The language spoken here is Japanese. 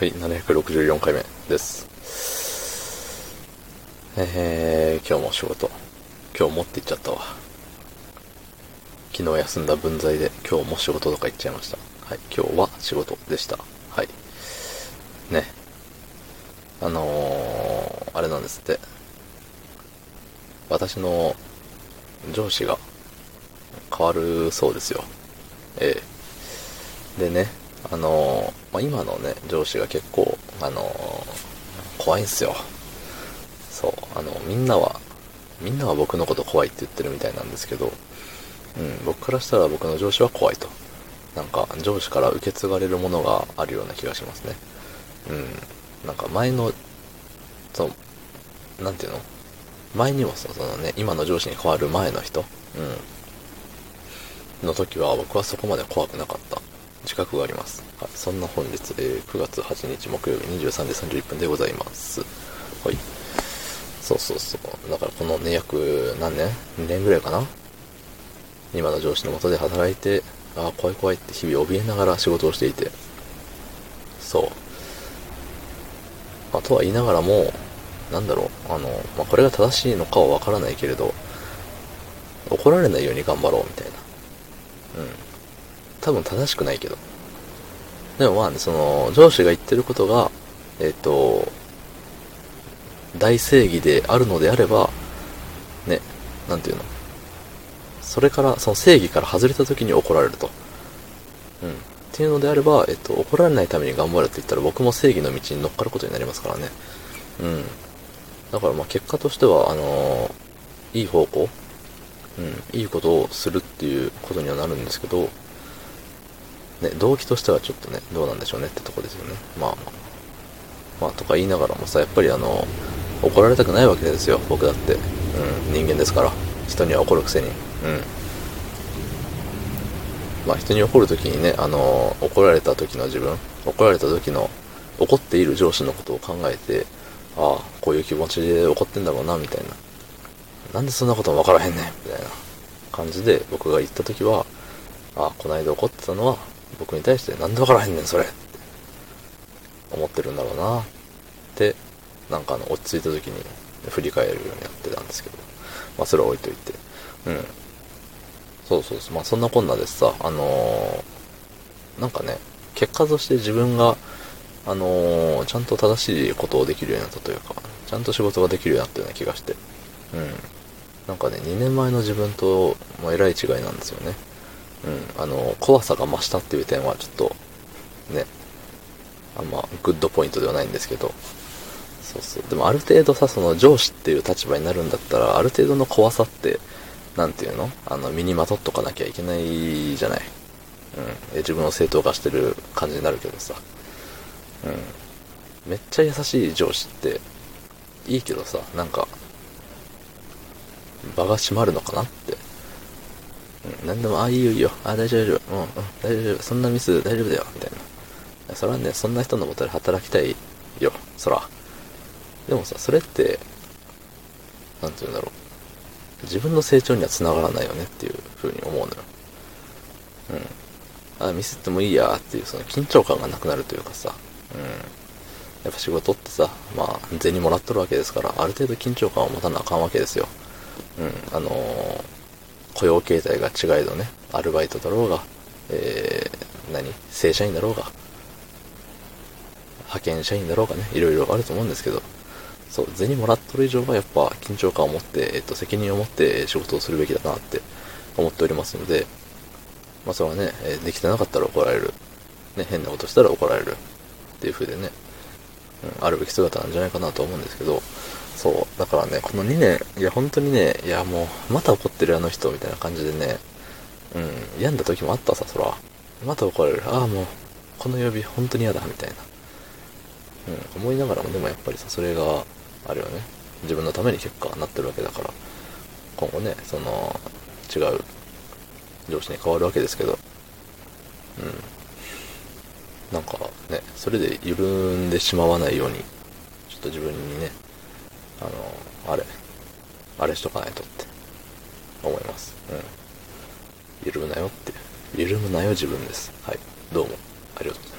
はい、764回目です。えー、今日も仕事。今日もって言っちゃったわ。昨日休んだ分際で今日も仕事とか言っちゃいました。はい、今日は仕事でした。はい。ね。あのー、あれなんですって。私の上司が変わるそうですよ。ええでね、あのーまあ、今のね、上司が結構、あのー怖いんすよ。そう、あの、みんなは、みんなは僕のこと怖いって言ってるみたいなんですけど、うん、僕からしたら僕の上司は怖いと。なんか、上司から受け継がれるものがあるような気がしますね。うん。なんか前の、そう、なんていうの？前にも、そのね、今の上司に変わる前の人、うん。の時は僕はそこまで怖くなかった自覚があります。はい。そんな本日、えー9月8日木曜日23時31分でございます。はい。そうそうそう。だからこのね、約何年 ?2 年ぐらいかな？今の上司の下で働いて、ああ、怖い怖いって日々怯えながら仕事をしていて、そう。あ、とは言いながらも、なんだろう、あの、まあ、これが正しいのかはわからないけれど、怒られないように頑張ろうみたいな。うん。多分正しくないけど。でもまあね、その、上司が言ってることが、えっ、と、大正義であるのであれば、ね、なんていうの。それから、その正義から外れた時に怒られると。うん。っていうのであれば、えっと、怒られないために頑張るって言ったら僕も正義の道に乗っかることになりますからね。うん。だからまあ結果としては、あのーいい方向うん、いいことをするっていうことにはなるんですけど、ね、動機としてはちょっとね、どうなんでしょうねってとこですよね。まあまあ。とか言いながらもさ、やっぱりあの、怒られたくないわけですよ、僕だって。うん、人間ですから。人には怒るくせに。うん。まあ人に怒るときにね、あの、怒られた時の自分、怒られた時の、怒っている上司のことを考えて、ああ、こういう気持ちで怒ってんだろうな、みたいな。なんでそんなこともわからへんねん、みたいな感じで僕が言った時は、ああ、こないだ怒ってたのは、僕に対してなんでわからへんねん、それって思ってるんだろうな、って、なんかあの、落ち着いた時に振り返るようにやってたんですけど、まあそれは置いといて、うん。そうそうそう、まあそんなこんなでさ、あのーなんかね、結果として自分が、あのーちゃんと正しいことをできるようになったというか、ちゃんと仕事ができるようになったような気がして、うん。なんかね、2年前の自分と、まあ、えらい違いなんですよね。うん。あの、怖さが増したっていう点はちょっと、ね、あんま、グッドポイントではないんですけど、そうそう。でもある程度さ、その上司っていう立場になるんだったら、ある程度の怖さって、なんていうの？あの、身にまとっとかなきゃいけないじゃない。うん。自分を正当化してる感じになるけどさ。うん。めっちゃ優しい上司って、いいけどさ、なんか、場が閉まるのかなって。うん、なんでも、ああ、いいよいいよ、ああ、大丈夫大丈夫、うん、うん、大丈夫、そんなミス大丈夫だよ、みたいな。それはね、そんな人のもとで働きたいよ、そら。でもさ、それって、なんて言うんだろう。自分の成長には繋がらないよねっていう風に思うのよ。うん。あ、ミスってもいいやっていう、その緊張感がなくなるというかさ。うん。やっぱ仕事ってさ、まあ、銭もらっとるわけですから、ある程度緊張感を持たなあかんわけですよ。うん。あのー雇用形態が違えどね、アルバイトだろうが、えー、何？正社員だろうが、派遣社員だろうがね、いろいろあると思うんですけど、そう、銭もらっとる以上はやっぱ緊張感を持って、えっと、責任を持って仕事をするべきだなって思っておりますので、まあそれはね、えできてなかったら怒られる。ね、変なことしたら怒られる。っていう風でね、うん、あるべき姿なんじゃないかなと思うんですけど、そう、だからね、この2年、いや本当にね、いやもう、また怒ってるあの人みたいな感じでね、うん、病んだ時もあったさ、そら。また怒られる。ああ、もう、この曜日本当に嫌だ、みたいな。うん、思いながらもでもやっぱりさ、それが、あるよね。自分のために結果なってるわけだから、今後ね、その、違う上司に変わるわけですけど、うん。なんかね、それで緩んでしまわないように、ちょっと自分にね、あの、あれ、あれしとかないとって思います。うん。緩むなよって。緩むなよ自分です。はい。どうもありがとうございます。